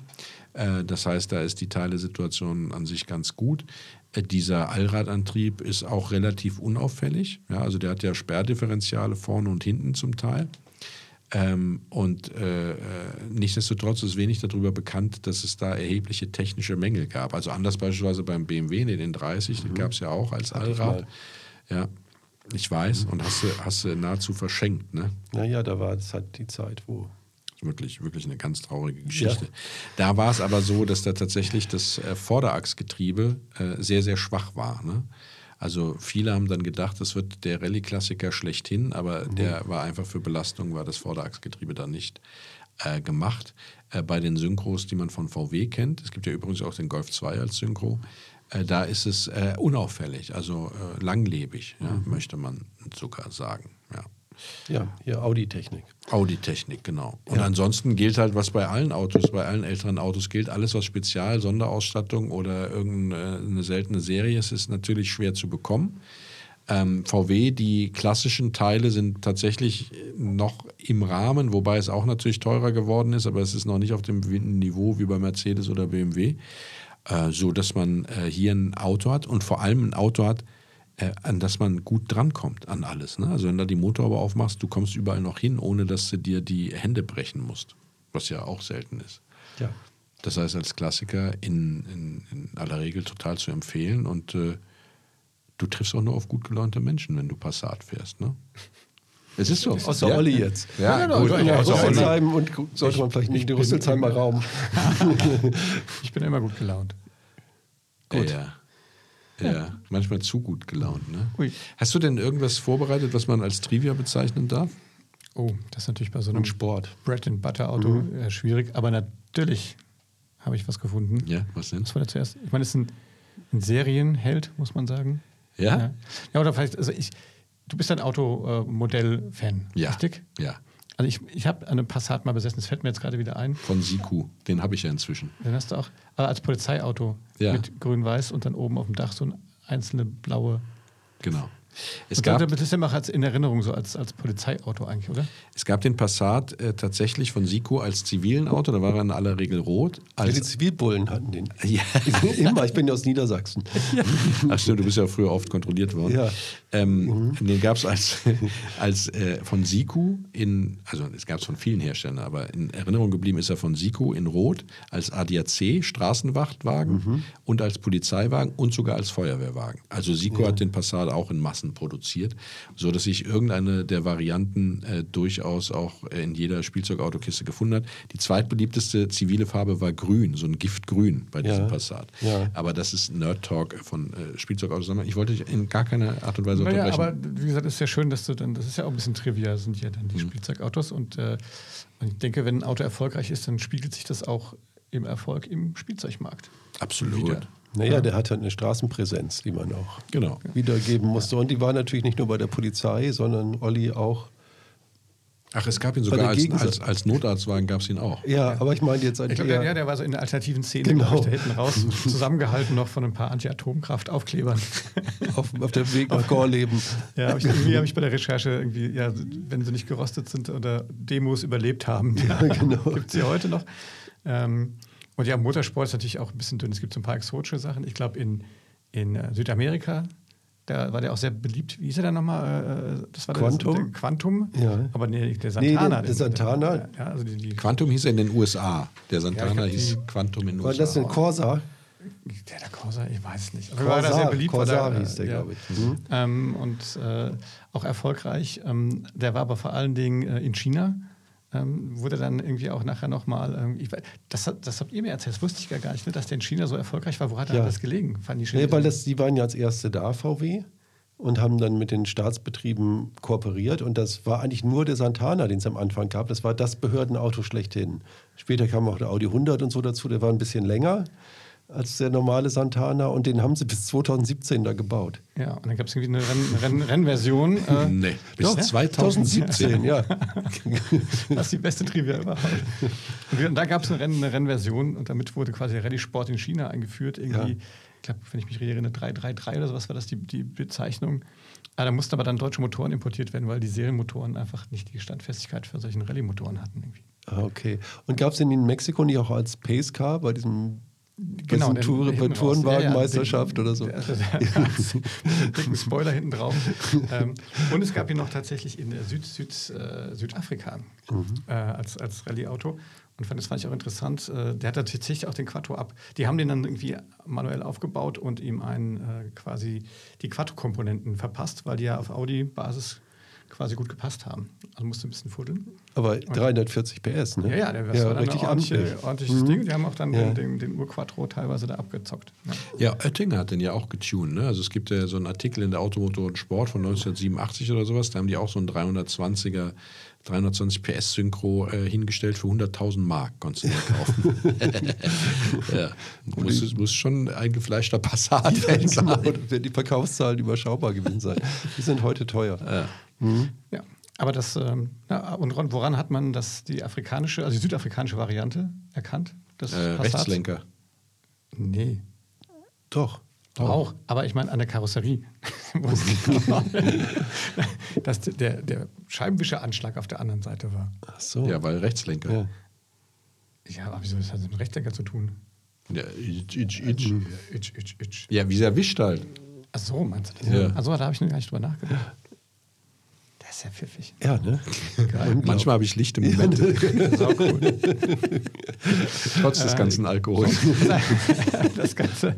Speaker 1: Äh, das heißt, da ist die Teilesituation an sich ganz gut. Äh, dieser Allradantrieb ist auch relativ unauffällig. Ja, also der hat ja Sperrdifferentiale vorne und hinten zum Teil. Ähm, und äh, äh, nichtsdestotrotz ist wenig darüber bekannt, dass es da erhebliche technische Mängel gab. Also anders beispielsweise beim BMW, den 30, mhm. den gab es ja auch als Allrad. Ja, ich weiß, mhm. und hast du, hast du nahezu verschenkt, ne?
Speaker 3: Naja, da war es halt die Zeit, wo
Speaker 1: wirklich, wirklich eine ganz traurige Geschichte. Ja. Da war es aber so, dass da tatsächlich das äh, Vorderachsgetriebe äh, sehr, sehr schwach war. Ne? Also viele haben dann gedacht, das wird der Rallye-Klassiker schlechthin, aber mhm. der war einfach für Belastung, war das Vorderachsgetriebe dann nicht äh, gemacht. Äh, bei den Synchros, die man von VW kennt, es gibt ja übrigens auch den Golf 2 als Synchro, äh, da ist es äh, unauffällig, also langlebig, ja, mhm. möchte man sogar sagen. Ja.
Speaker 3: Ja, hier Audi-Technik.
Speaker 1: Audi-Technik, genau. Und ja. ansonsten gilt halt, was bei allen Autos, bei allen älteren Autos gilt, alles was Spezial, Sonderausstattung oder irgendeine seltene Serie ist, ist natürlich schwer zu bekommen. Ähm, VW, die klassischen Teile sind tatsächlich noch im Rahmen, wobei es auch natürlich teurer geworden ist, aber es ist noch nicht auf dem Niveau wie bei Mercedes oder BMW, äh, so dass man äh, hier ein Auto hat und vor allem ein Auto hat, äh, an das man gut drankommt an alles. Ne? Also wenn du die Motorhaube aufmachst, du kommst überall noch hin, ohne dass du dir die Hände brechen musst, was ja auch selten ist.
Speaker 3: Ja.
Speaker 1: Das heißt als Klassiker in, in, in aller Regel total zu empfehlen und äh, du triffst auch nur auf gut gelaunte Menschen, wenn du Passat fährst. Ne?
Speaker 3: Es ist so.
Speaker 1: Außer ja. Olli jetzt.
Speaker 3: Ja, ja, genau. ja, Rüsselsheim und sollte man vielleicht nicht in den Rüsselsheimer Raum.
Speaker 2: ich bin immer gut gelaunt.
Speaker 1: Gut. Ja. Ja, ja, manchmal zu gut gelaunt. Ne? Hast du denn irgendwas vorbereitet, was man als Trivia bezeichnen darf?
Speaker 2: Oh, das ist natürlich bei so einem Und Sport. Bread and Butter Auto mhm. äh, schwierig, aber natürlich habe ich was gefunden.
Speaker 1: Ja, was denn?
Speaker 2: Was war da zuerst? Ich meine, es ist ein, ein Serienheld, muss man sagen.
Speaker 1: Ja?
Speaker 2: Ja, ja oder vielleicht, also ich, du bist ein Automodell-Fan,
Speaker 1: ja.
Speaker 2: richtig?
Speaker 1: Ja.
Speaker 2: Also ich, ich habe eine Passat mal besessen, das fällt mir jetzt gerade wieder ein.
Speaker 1: Von Siku, den habe ich ja inzwischen.
Speaker 2: Den hast du auch. Aber als Polizeiauto
Speaker 1: ja.
Speaker 2: mit grün-weiß und dann oben auf dem Dach so eine einzelne blaue.
Speaker 1: Genau.
Speaker 2: Es gab, das ist ja als in Erinnerung so als, als Polizeiauto eigentlich, oder?
Speaker 1: Es gab den Passat äh, tatsächlich von Sico als zivilen Auto, da war er in aller Regel rot.
Speaker 3: Als ja, die Zivilbullen hatten den. Ja. Immer, ich bin ja aus Niedersachsen.
Speaker 1: Ja. Ach stimmt, du bist ja früher oft kontrolliert worden.
Speaker 3: Ja.
Speaker 1: Ähm, mhm. Den gab es als, als äh, von Siku in, also es gab es von vielen Herstellern, aber in Erinnerung geblieben ist er von Siku in Rot als ADAC, Straßenwachtwagen mhm. und als Polizeiwagen und sogar als Feuerwehrwagen. Also Siku ja. hat den Passat auch in Massen produziert, sodass sich irgendeine der Varianten äh, durchaus auch in jeder Spielzeugautokiste gefunden hat. Die zweitbeliebteste zivile Farbe war grün, so ein Giftgrün bei diesem
Speaker 3: ja.
Speaker 1: Passat.
Speaker 3: Ja.
Speaker 1: Aber das ist Nerd Talk von äh, Spielzeugautos. Ich wollte dich in gar keiner Art und Weise
Speaker 2: naja, aber wie gesagt, ist ja schön, dass du dann, das ist ja auch ein bisschen trivia, sind ja dann die mhm. Spielzeugautos. Und, äh, ich denke, wenn ein Auto erfolgreich ist, dann spiegelt sich das auch im Erfolg im Spielzeugmarkt.
Speaker 1: Absolut. Wieder.
Speaker 3: Naja, der hat halt eine Straßenpräsenz, die man auch genau. wiedergeben musste. Und die war natürlich nicht nur bei der Polizei, sondern Olli auch
Speaker 1: Ach, es gab ihn sogar als, als, als, Notarztwagen, gab es ihn auch.
Speaker 3: Ja, aber ich meine jetzt...
Speaker 2: Ich glaube, ja, der war so in der alternativen Szene,
Speaker 3: genau.
Speaker 2: da hinten raus, zusammengehalten noch von ein paar Anti-Atomkraft-Aufklebern.
Speaker 3: auf, auf dem Weg nach Gorleben.
Speaker 2: Ja, hab ich, irgendwie habe ich bei der Recherche irgendwie, ja, wenn sie nicht gerostet sind oder Demos überlebt haben, ja, genau. gibt es sie heute noch. Ähm, und ja, Motorsport ist natürlich auch ein bisschen dünn. Es gibt so ein paar exotische Sachen. Ich glaube, in, in äh, Südamerika Da war der auch sehr beliebt. Wie hieß er denn nochmal?
Speaker 3: Äh, das war Quantum. Der,
Speaker 2: Quantum.
Speaker 3: Ja.
Speaker 2: Aber nee, der Santana. Nee,
Speaker 3: der, der Santana.
Speaker 1: Ja, also die, die Quantum hieß er in den USA. Der Santana ja, hieß Quantum in den
Speaker 3: USA. War das ein Corsa?
Speaker 2: Der, der Corsa, ich weiß nicht.
Speaker 3: Corsa, war sehr beliebt. Corsa war hieß der,
Speaker 2: ja.
Speaker 3: glaube ich.
Speaker 2: Mhm. Ähm, und äh, auch erfolgreich. Ähm, der war aber vor allen Dingen äh, in China ähm, wurde dann irgendwie auch nachher nochmal, ähm, das, das habt ihr mir erzählt, das wusste ich gar nicht, ne, dass der in China so erfolgreich war. Wo hat ja. das gelegen?
Speaker 3: Fand die nee, weil das, die waren ja als erste da, VW, und haben dann mit den Staatsbetrieben kooperiert. Und das war eigentlich nur der Santana, den es am Anfang gab. Das war das Behördenauto schlechthin. Später kam auch der Audi 100 und so dazu, der war ein bisschen länger als der normale Santana und den haben sie bis 2017 da gebaut.
Speaker 2: Ja, und dann gab es irgendwie eine Renn Renn Rennversion.
Speaker 1: Äh, nee, bis doch, 2017, ja.
Speaker 2: das ist die beste Trivia überhaupt. Und da gab es eine, Renn eine Rennversion und damit wurde quasi der Rallye-Sport in China eingeführt. Irgendwie, ja. ich glaube, wenn ich mich erinnere, 333 oder sowas war das die, die Bezeichnung. Ah, da mussten aber dann deutsche Motoren importiert werden, weil die Serienmotoren einfach nicht die Standfestigkeit für solchen Rallye-Motoren hatten. Irgendwie.
Speaker 3: Ah, okay. Und gab es den in Mexiko nicht auch als Pace Car bei diesem Genau, eine Tour, Tourenwagenmeisterschaft ja, ja, oder so. Der,
Speaker 2: dicken Spoiler hinten drauf. ähm, und es gab ihn noch tatsächlich in Süd, Süd, äh, Südafrika mhm. äh, als, als Rallye-Auto. Und fand, das fand ich auch interessant. Äh, der hat tatsächlich auch den Quattro ab. Die haben den dann irgendwie manuell aufgebaut und ihm einen äh, quasi die Quattro-Komponenten verpasst, weil die ja auf Audi-Basis quasi gut gepasst haben. Also musste ein bisschen fuddeln.
Speaker 3: Aber 340 PS, ne?
Speaker 2: Ja, ja, der ja, war richtig ein ordentliche, ordentliches mhm. Ding. Die haben auch dann ja. den, den, Urquattro teilweise da abgezockt.
Speaker 1: Ja. ja, Oettinger hat den ja auch getuned. Ne? Also es gibt ja so einen Artikel in der Automotor und Sport von 1987 oder sowas, da haben die auch so einen 320er 320 PS Synchro äh, hingestellt für 100.000 Mark, konntest du kaufen. ja. muss, muss schon ein gefleischter Passat ja,
Speaker 3: genau. Werden die Verkaufszahlen überschaubar gewesen sein. Die sind heute teuer.
Speaker 2: Ja. Mhm. ja. Aber das, ähm, ja, und woran hat man das, die afrikanische, also die südafrikanische Variante erkannt? Das
Speaker 1: äh, Rechtslenker.
Speaker 2: Nee.
Speaker 3: Doch.
Speaker 2: Doch. Auch, aber ich meine an der Karosserie. Dass der, der Scheibenwischeranschlag auf der anderen Seite war.
Speaker 1: Ach so. Ja, weil Rechtslenker.
Speaker 2: Ja, ja aber wieso hat das mit Rechtslenker zu tun?
Speaker 1: Ja, itch, itch, itch. itch, itch, itch. Ja, wie sie erwischt halt.
Speaker 2: Ach so, meinst du das? Ja. Also da habe ich noch gar nicht drüber nachgedacht ist ja pfiffig.
Speaker 3: Ja, ne?
Speaker 1: Manchmal habe ich lichte Momente. Ja. cool. Trotz des ganzen Alkohols.
Speaker 2: das Ganze.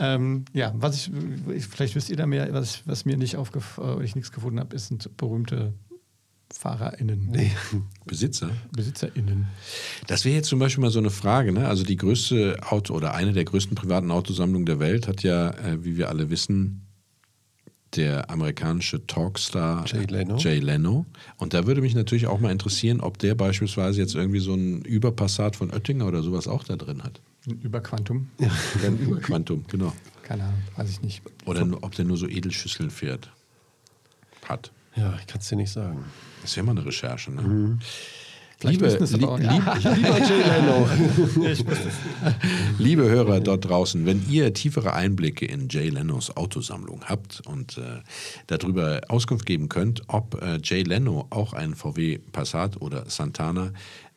Speaker 2: Ähm, ja, was ich, vielleicht wisst ihr da mehr, was, was mir nicht aufgefallen, äh, ich nichts gefunden habe, sind berühmte FahrerInnen. Nee.
Speaker 1: Besitzer?
Speaker 2: BesitzerInnen.
Speaker 1: Das wäre jetzt zum Beispiel mal so eine Frage. Ne? Also die größte Auto oder eine der größten privaten Autosammlungen der Welt hat ja, äh, wie wir alle wissen, der amerikanische Talkstar
Speaker 3: Jay Leno.
Speaker 1: Jay Leno. Und da würde mich natürlich auch mal interessieren, ob der beispielsweise jetzt irgendwie so ein Überpassat von Oettinger oder sowas auch da drin hat.
Speaker 2: Ein Überquantum?
Speaker 1: Ja, ein Überquantum, genau.
Speaker 2: Keine Ahnung, weiß ich nicht.
Speaker 1: Oder ob der nur so Edelschüsseln fährt. Hat.
Speaker 3: Ja, ich kann es dir nicht sagen.
Speaker 1: Das wäre mal eine Recherche, ne? Mhm.
Speaker 2: Liebe, li
Speaker 1: lieber Jay Leno, liebe Hörer dort draußen, wenn ihr tiefere Einblicke in Jay Lenos Autosammlung habt und äh, darüber Auskunft geben könnt, ob äh, Jay Leno auch einen VW Passat oder Santana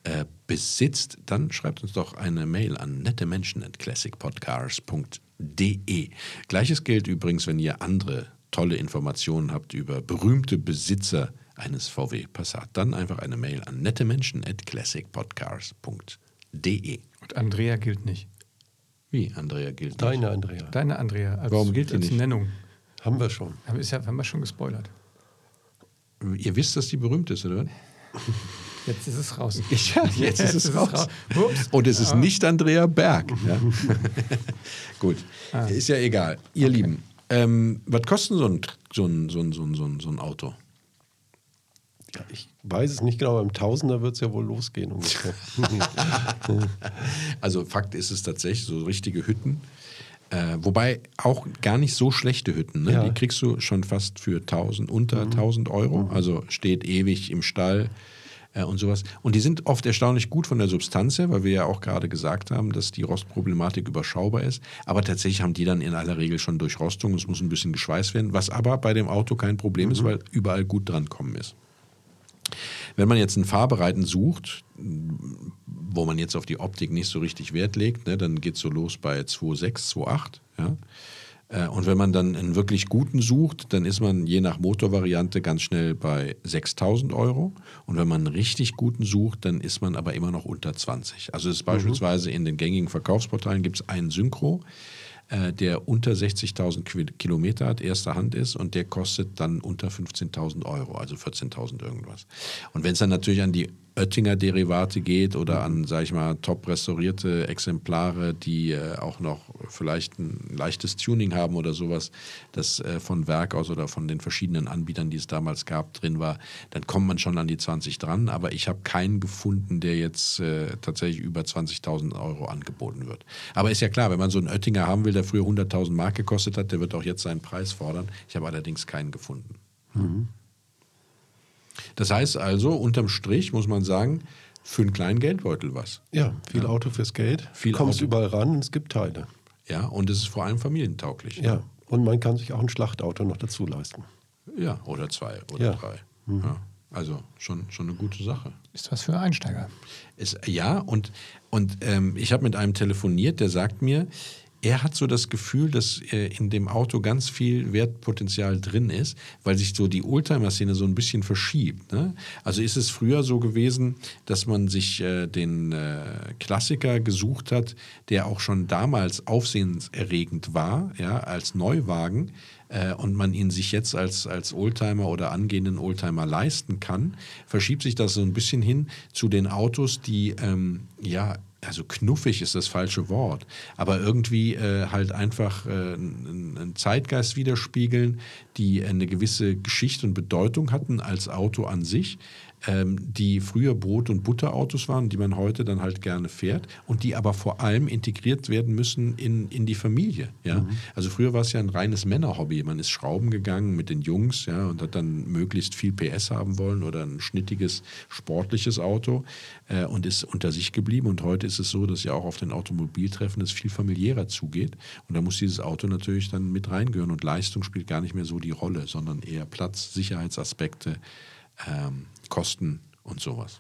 Speaker 1: äh, besitzt, dann schreibt uns doch eine Mail an nettemenschen@classicpodcars.de. Gleiches gilt übrigens, wenn ihr andere tolle Informationen habt über berühmte Besitzer eines VW Passat. Dann einfach eine Mail an nettemenschen.classicpodcars.de.
Speaker 2: Und Andrea gilt nicht.
Speaker 1: Wie? Andrea gilt
Speaker 3: Deine
Speaker 1: nicht?
Speaker 3: Andrea.
Speaker 2: Deine Andrea.
Speaker 1: Als, Warum gilt die nicht?
Speaker 2: Nennung.
Speaker 3: Haben wir schon.
Speaker 2: Aber ist ja, haben wir schon gespoilert.
Speaker 1: Ihr wisst, dass die berühmt ist, oder?
Speaker 2: Jetzt ist es raus.
Speaker 1: Ja, jetzt, jetzt ist es ist raus. raus. Und es ist ah. nicht Andrea Berg. Ja. Gut, ah. ist ja egal. Ihr okay. Lieben, ähm, was kostet so ein, so, ein, so, ein, so, ein, so ein Auto?
Speaker 3: Ich weiß es nicht genau, beim Tausender wird es ja wohl losgehen
Speaker 1: also Fakt ist es tatsächlich, so richtige Hütten. Äh, wobei auch gar nicht so schlechte Hütten. Ne? Ja. Die kriegst du schon fast für 1000, unter mhm. 1000 Euro. Mhm. Also steht ewig im Stall äh, und sowas. Und die sind oft erstaunlich gut von der Substanz her, weil wir ja auch gerade gesagt haben, dass die Rostproblematik überschaubar ist. Aber tatsächlich haben die dann in aller Regel schon Durchrostung. Es muss ein bisschen geschweißt werden, was aber bei dem Auto kein Problem mhm. ist, weil überall gut drankommen ist. Wenn man jetzt einen Fahrbereiten sucht, wo man jetzt auf die Optik nicht so richtig Wert legt, ne, dann geht es so los bei 2,6, 2,8. Ja. Äh, und wenn man dann einen wirklich guten sucht, dann ist man je nach Motorvariante ganz schnell bei 6000 Euro. Und wenn man einen richtig guten sucht, dann ist man aber immer noch unter 20. Also es ist mhm. beispielsweise in den gängigen Verkaufsportalen gibt es einen Synchro, äh, der unter 60.000 Kilometer hat, erster Hand ist und der kostet dann unter 15.000 Euro, also 14.000 irgendwas. Und wenn es dann natürlich an die Oettinger Derivate geht oder an, sag ich mal, top restaurierte Exemplare, die äh, auch noch vielleicht ein leichtes Tuning haben oder sowas, das äh, von Werk aus oder von den verschiedenen Anbietern, die es damals gab, drin war, dann kommt man schon an die 20 dran. Aber ich habe keinen gefunden, der jetzt äh, tatsächlich über 20.000 Euro angeboten wird. Aber ist ja klar, wenn man so einen Oettinger haben will, der früher 100.000 Mark gekostet hat, der wird auch jetzt seinen Preis fordern. Ich habe allerdings keinen gefunden. Mhm. Das heißt also, unterm Strich muss man sagen, für einen kleinen Geldbeutel was.
Speaker 3: Ja, viel ja. Auto fürs Geld. Viel Kommst Auto. überall ran und es gibt Teile.
Speaker 1: Ja, und es ist vor allem familientauglich.
Speaker 3: Ja, ne? und man kann sich auch ein Schlachtauto noch dazu leisten.
Speaker 1: Ja, oder zwei oder ja. drei. Mhm. Ja, also schon, schon eine gute Sache.
Speaker 2: Ist was für Einsteiger.
Speaker 1: Ist, ja, und, und ähm, ich habe mit einem telefoniert, der sagt mir, er hat so das Gefühl, dass äh, in dem Auto ganz viel Wertpotenzial drin ist, weil sich so die Oldtimer-Szene so ein bisschen verschiebt. Ne? Also ist es früher so gewesen, dass man sich äh, den äh, Klassiker gesucht hat, der auch schon damals aufsehenserregend war, ja, als Neuwagen, und man ihn sich jetzt als, als Oldtimer oder angehenden Oldtimer leisten kann, verschiebt sich das so ein bisschen hin zu den Autos, die ähm, ja also knuffig ist das falsche Wort, aber irgendwie äh, halt einfach äh, einen Zeitgeist widerspiegeln, die eine gewisse Geschichte und Bedeutung hatten als Auto an sich, ähm, die früher Brot- und Butterautos waren, die man heute dann halt gerne fährt und die aber vor allem integriert werden müssen in, in die Familie. Ja? Mhm. Also früher war es ja ein reines Männerhobby. Man ist schrauben gegangen mit den Jungs ja, und hat dann möglichst viel PS haben wollen oder ein schnittiges, sportliches Auto äh, und ist unter sich geblieben. Und heute ist es so, dass ja auch auf den Automobiltreffen es viel familiärer zugeht. Und da muss dieses Auto natürlich dann mit reingehören und Leistung spielt gar nicht mehr so die Rolle, sondern eher Platz, Sicherheitsaspekte ähm, Kosten und sowas.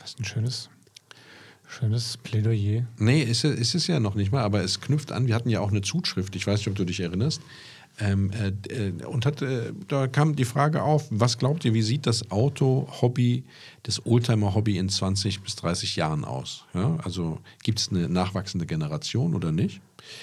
Speaker 2: Was ein schönes, schönes Plädoyer.
Speaker 1: Nee, ist, ist es ja noch nicht mal, aber es knüpft an. Wir hatten ja auch eine Zuschrift, ich weiß nicht, ob du dich erinnerst. Ähm, äh, äh und hat, äh, da kam die Frage auf, was glaubt ihr, wie sieht das Auto-Hobby, das Oldtimer-Hobby in 20 bis 30 Jahren aus? Ja, also gibt es eine nachwachsende Generation oder nicht?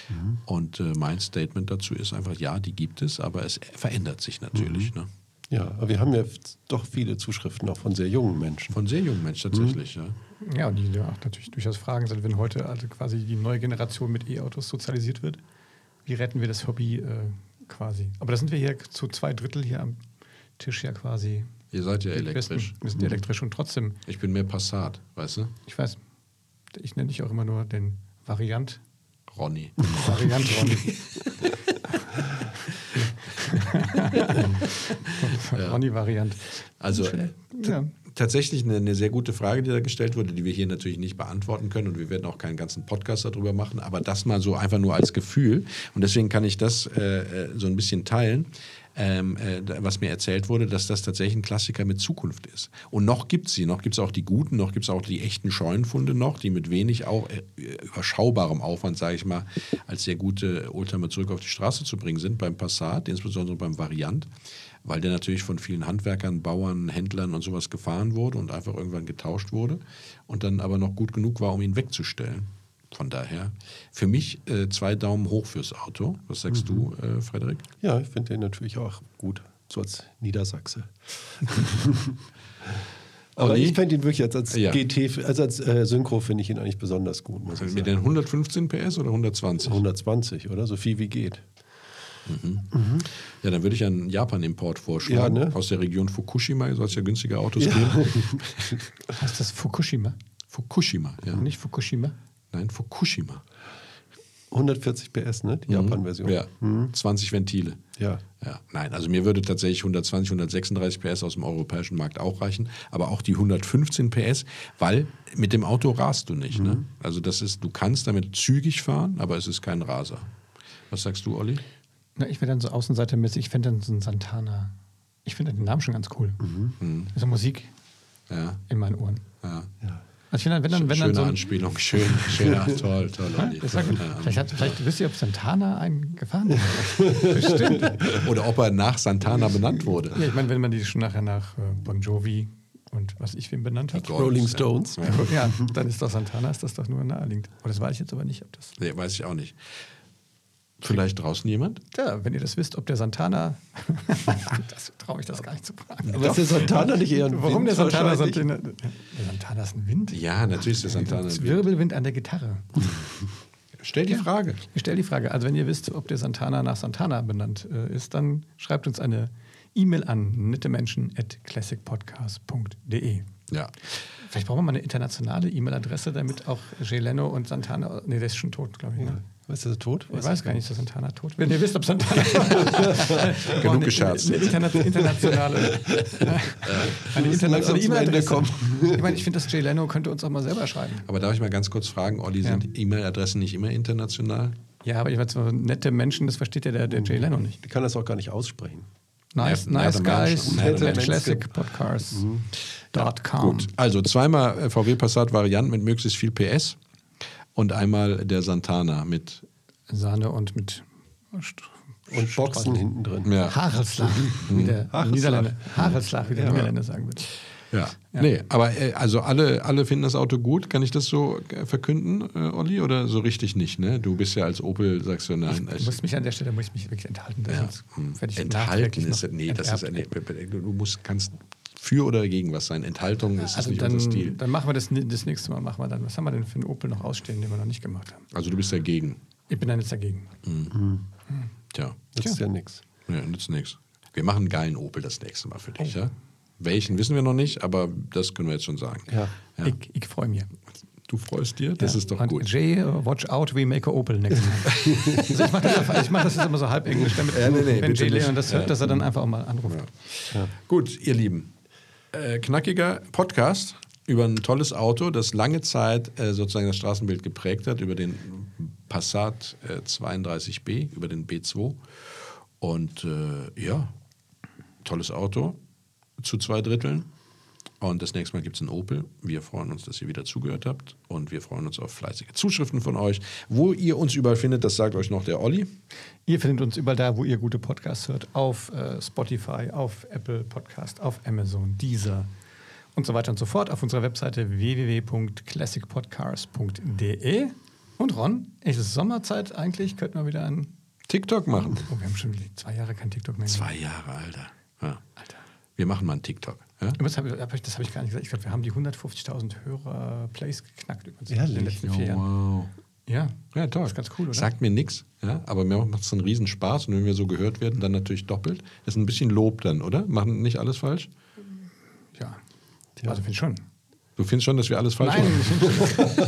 Speaker 1: Mhm. Und äh, mein Statement dazu ist einfach, ja, die gibt es, aber es verändert sich natürlich. Mhm. Ne?
Speaker 3: Ja, aber wir haben ja doch viele Zuschriften auch von sehr jungen Menschen.
Speaker 1: Von sehr jungen Menschen tatsächlich, mhm.
Speaker 2: ja. Ja, und die ja auch natürlich durchaus Fragen sind, wenn heute also quasi die neue Generation mit E-Autos sozialisiert wird, wie retten wir das Hobby äh, quasi? Aber da sind wir hier zu zwei Drittel hier am Tisch ja quasi.
Speaker 1: Ihr seid ja elektrisch.
Speaker 2: Besten. Wir sind mhm. elektrisch und trotzdem.
Speaker 1: Ich bin mehr Passat, weißt du?
Speaker 2: Ich weiß. Ich nenne dich auch immer nur den Variant.
Speaker 1: Ronny.
Speaker 2: Variant Ronny. ja. Ronny-Variant.
Speaker 1: Also ja. tatsächlich eine, eine, sehr gute Frage, die da gestellt wurde, die wir hier natürlich nicht beantworten können und wir werden auch keinen ganzen Podcast darüber machen, aber das mal so einfach nur als Gefühl und deswegen kann ich das äh, äh so ein bisschen teilen ähm, äh, was mir erzählt wurde, dass das tatsächlich ein Klassiker mit Zukunft ist. Und noch gibt es sie, noch gibt es auch die guten, noch gibt es auch die echten Scheunenfunde noch, die mit wenig auch äh, überschaubarem Aufwand, sage ich mal, als sehr gute Oldtimer zurück auf die Straße zu bringen sind beim Passat, insbesondere beim Variant weil der natürlich von vielen Handwerkern, Bauern, Händlern und sowas gefahren wurde und einfach irgendwann getauscht wurde und dann aber noch gut genug war, um ihn wegzustellen. Von daher für mich äh, zwei Daumen hoch fürs Auto. Was sagst mhm. du, äh, Frederik?
Speaker 3: Ja, ich finde den natürlich auch gut, so als Niedersachse. Aber ich fände ihn wirklich als, als ja. GT, also als äh, Synchro finde ich ihn eigentlich besonders gut.
Speaker 1: Muss also mit den 115 PS oder 120?
Speaker 3: 120, oder? So viel wie geht.
Speaker 1: Mhm. Mhm. Ja, dann würde ich einen Japan-Import vorschlagen. Ja, ne? Aus der Region Fukushima soll es ja günstige Autos ja. geben.
Speaker 2: heißt das Fukushima?
Speaker 1: Fukushima, ja.
Speaker 2: Nicht Fukushima?
Speaker 1: Nein, Fukushima.
Speaker 3: 140 PS, ne? Die mhm. Japan-Version.
Speaker 1: Ja, mhm. 20 Ventile.
Speaker 3: Ja.
Speaker 1: ja. Nein, also mir würde tatsächlich 120, 136 PS aus dem europäischen Markt auch reichen, aber auch die 115 PS, weil mit dem Auto rast du nicht. Ne? Mhm. Ne? Also das ist, du kannst damit zügig fahren, aber es ist kein Raser. Was sagst du, Olli?
Speaker 2: Na, ich wäre dann so außenseitermäßig, ich fände dann so ein Santana. Ich finde den Namen schon ganz cool. Mhm. mhm. Also Musik
Speaker 1: ja.
Speaker 2: in meinen Ohren.
Speaker 1: Ja. ja.
Speaker 2: Also wenn dann, wenn
Speaker 1: Schöne
Speaker 2: dann so ein,
Speaker 1: Anspielung, schön, schön, ach, toll, toll, Olli.
Speaker 2: das war gut. Vielleicht, hat, vielleicht wisst ihr, ob Santana einen gefahren hat. Bestimmt.
Speaker 1: Oder ob er nach Santana benannt wurde.
Speaker 2: Ja, ich meine, wenn man die schon nachher nach äh, Bon Jovi und was ich wem benannt hat.
Speaker 3: Rolling Stones.
Speaker 2: Ja, dann ist doch Santana, ist das doch nur naheliegend. Oh, das weiß ich jetzt aber nicht, ob das.
Speaker 1: Nee, weiß ich auch nicht. Vielleicht draußen jemand?
Speaker 2: Ja, wenn ihr das wisst, ob der Santana. das traue ich das gar nicht zu fragen.
Speaker 3: Aber ist der Santana nicht eher ein
Speaker 2: Warum
Speaker 3: Wind
Speaker 2: der Santana? Santana, Der Santana ist ein Wind.
Speaker 1: Ja, natürlich ist der Santana.
Speaker 2: Das Wirbelwind an der Gitarre.
Speaker 1: Stell die Frage.
Speaker 2: Ich stelle die Frage, also wenn ihr wisst, ob der Santana nach Santana benannt äh, ist, dann schreibt uns eine E-Mail an nettemenschen.classicpodcast.de.
Speaker 1: Ja.
Speaker 2: Vielleicht brauchen wir mal eine internationale E-Mail-Adresse, damit auch Jay Leno und Santana. Nee, der ist schon tot, glaube ich. Ne?
Speaker 3: Ist der tot?
Speaker 2: Ich weiß gar nicht, ist Santana tot? Wenn ihr wisst, ob Santana.
Speaker 1: Genug gescherzt.
Speaker 2: Eine, eine interna internationale. eine internationale E-Mail-Adresse. Ich meine, ich finde, dass Jay Leno könnte uns auch mal selber schreiben.
Speaker 1: Aber darf ich mal ganz kurz fragen, Olli,
Speaker 2: Ja.
Speaker 1: sind E-Mail-Adressen nicht immer international?
Speaker 2: Ja, aber ich weiß, so nette Menschen, das versteht ja der, der Jay Leno nicht.
Speaker 3: Die kann das auch gar nicht aussprechen.
Speaker 2: Nice,
Speaker 1: Ja,
Speaker 2: nice guys at
Speaker 3: Menschen.
Speaker 2: classicpodcast.com.
Speaker 1: Gut. Also zweimal äh, VW Passat Variant mit möglichst viel PS und einmal der Santana mit
Speaker 2: Sahne und mit
Speaker 3: Und Boxen hinten drin.
Speaker 1: ja.
Speaker 2: Haarelslag, wie der. Niederländer, Haarelslag, wie der
Speaker 3: Ja.
Speaker 2: Niederländer sagen würde.
Speaker 1: Ja. Nee, aber äh, also alle, alle finden das Auto gut. Kann ich das so äh, verkünden, äh, Olli? Oder so richtig nicht? Ne? Du bist ja als Opel, sagst du nein.
Speaker 2: Ich muss mich an der Stelle muss ich mich wirklich enthalten.
Speaker 1: ja.
Speaker 2: ich
Speaker 1: Enthalten ist nee, das ist nee, du musst kannst für oder gegen was sein. Enthaltung ist
Speaker 2: Also
Speaker 1: nicht
Speaker 2: dann,
Speaker 1: unser Stil.
Speaker 2: dann machen wir das, das nächste Mal. Machen wir dann. Was haben wir denn für einen Opel noch ausstehen, den wir noch nicht gemacht haben?
Speaker 1: Also du bist dagegen.
Speaker 2: Ich bin dann jetzt dagegen.
Speaker 1: Tja,
Speaker 3: Das ist ja nichts.
Speaker 1: ja, nützt nichts. Wir machen einen geilen Opel das nächste Mal für dich, ja? Welchen wissen wir noch nicht, aber das können wir jetzt schon sagen.
Speaker 3: Ja.
Speaker 1: Ja.
Speaker 2: Ich, ich freue mich.
Speaker 1: Du freust dir? Das
Speaker 2: Ja.
Speaker 1: ist doch
Speaker 2: Und
Speaker 1: gut.
Speaker 2: Jay, watch out, we make a Opel next time. also ich mache das, mach das jetzt immer so halb englisch, damit
Speaker 1: Ja, nee, nee,
Speaker 2: wenn Jay
Speaker 1: nicht.
Speaker 2: Leon das hört,
Speaker 1: Ja.
Speaker 2: dass er dann einfach auch mal anruft.
Speaker 1: Gut, ihr Lieben. Äh, knackiger Podcast über ein tolles Auto, das lange Zeit äh, sozusagen das Straßenbild geprägt hat, über den Passat äh, 32B, über den B2. Und äh, ja, tolles Auto zu zwei Dritteln. Und das nächste Mal gibt es einen Opel. Wir freuen uns, dass ihr wieder zugehört habt. Und wir freuen uns auf fleißige Zuschriften von euch. Wo ihr uns überall findet, das sagt euch noch der Olli.
Speaker 2: Ihr findet uns überall da, wo ihr gute Podcasts hört. Auf äh, Spotify, auf Apple Podcast, auf Amazon, Deezer und so weiter und so fort. Auf unserer Webseite www.classicpodcast.de. Und Ron, es ist Sommerzeit eigentlich, könnten wir wieder ein...
Speaker 1: TikTok machen.
Speaker 2: Oh, wir haben schon wieder zwei Jahre kein TikTok mehr.
Speaker 1: Zwei Jahre, Alter. Ja.
Speaker 2: Alter.
Speaker 1: Wir machen mal einen TikTok. Ja?
Speaker 2: Das habe ich, hab ich, das hab ich gar nicht gesagt. Ich glaube, wir haben die 150.000 Hörer-Plays geknackt übrigens in
Speaker 3: Ehrlich?
Speaker 2: den letzten vier Jahren.
Speaker 1: wow.
Speaker 2: Ja.
Speaker 1: Ja, toll.
Speaker 2: Das ist ganz cool, oder?
Speaker 1: Sagt mir nichts, ja, aber mir macht es einen Riesenspaß und wenn wir so gehört werden, dann natürlich doppelt. Das ist ein bisschen Lob dann, oder? Machen nicht alles falsch?
Speaker 2: Ja. Also finde ich schon.
Speaker 1: Du findest schon, dass wir alles falsch
Speaker 2: Nein,
Speaker 1: machen?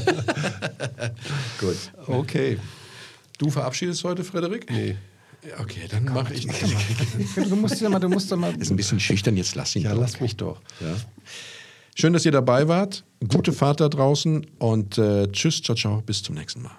Speaker 1: Gut.
Speaker 3: Okay.
Speaker 1: Du verabschiedest heute, Frederik?
Speaker 3: Nee.
Speaker 1: Ja, Okay, dann mache ich.
Speaker 2: Du musst ja mal, du musst ja mal.
Speaker 1: Ist ein bisschen schüchtern, jetzt lass ihn
Speaker 3: Ja,
Speaker 1: doch.
Speaker 3: lass mich doch.
Speaker 1: Ja. Schön, dass ihr dabei wart. Gute Fahrt da draußen und äh, tschüss, ciao, ciao, bis zum nächsten Mal.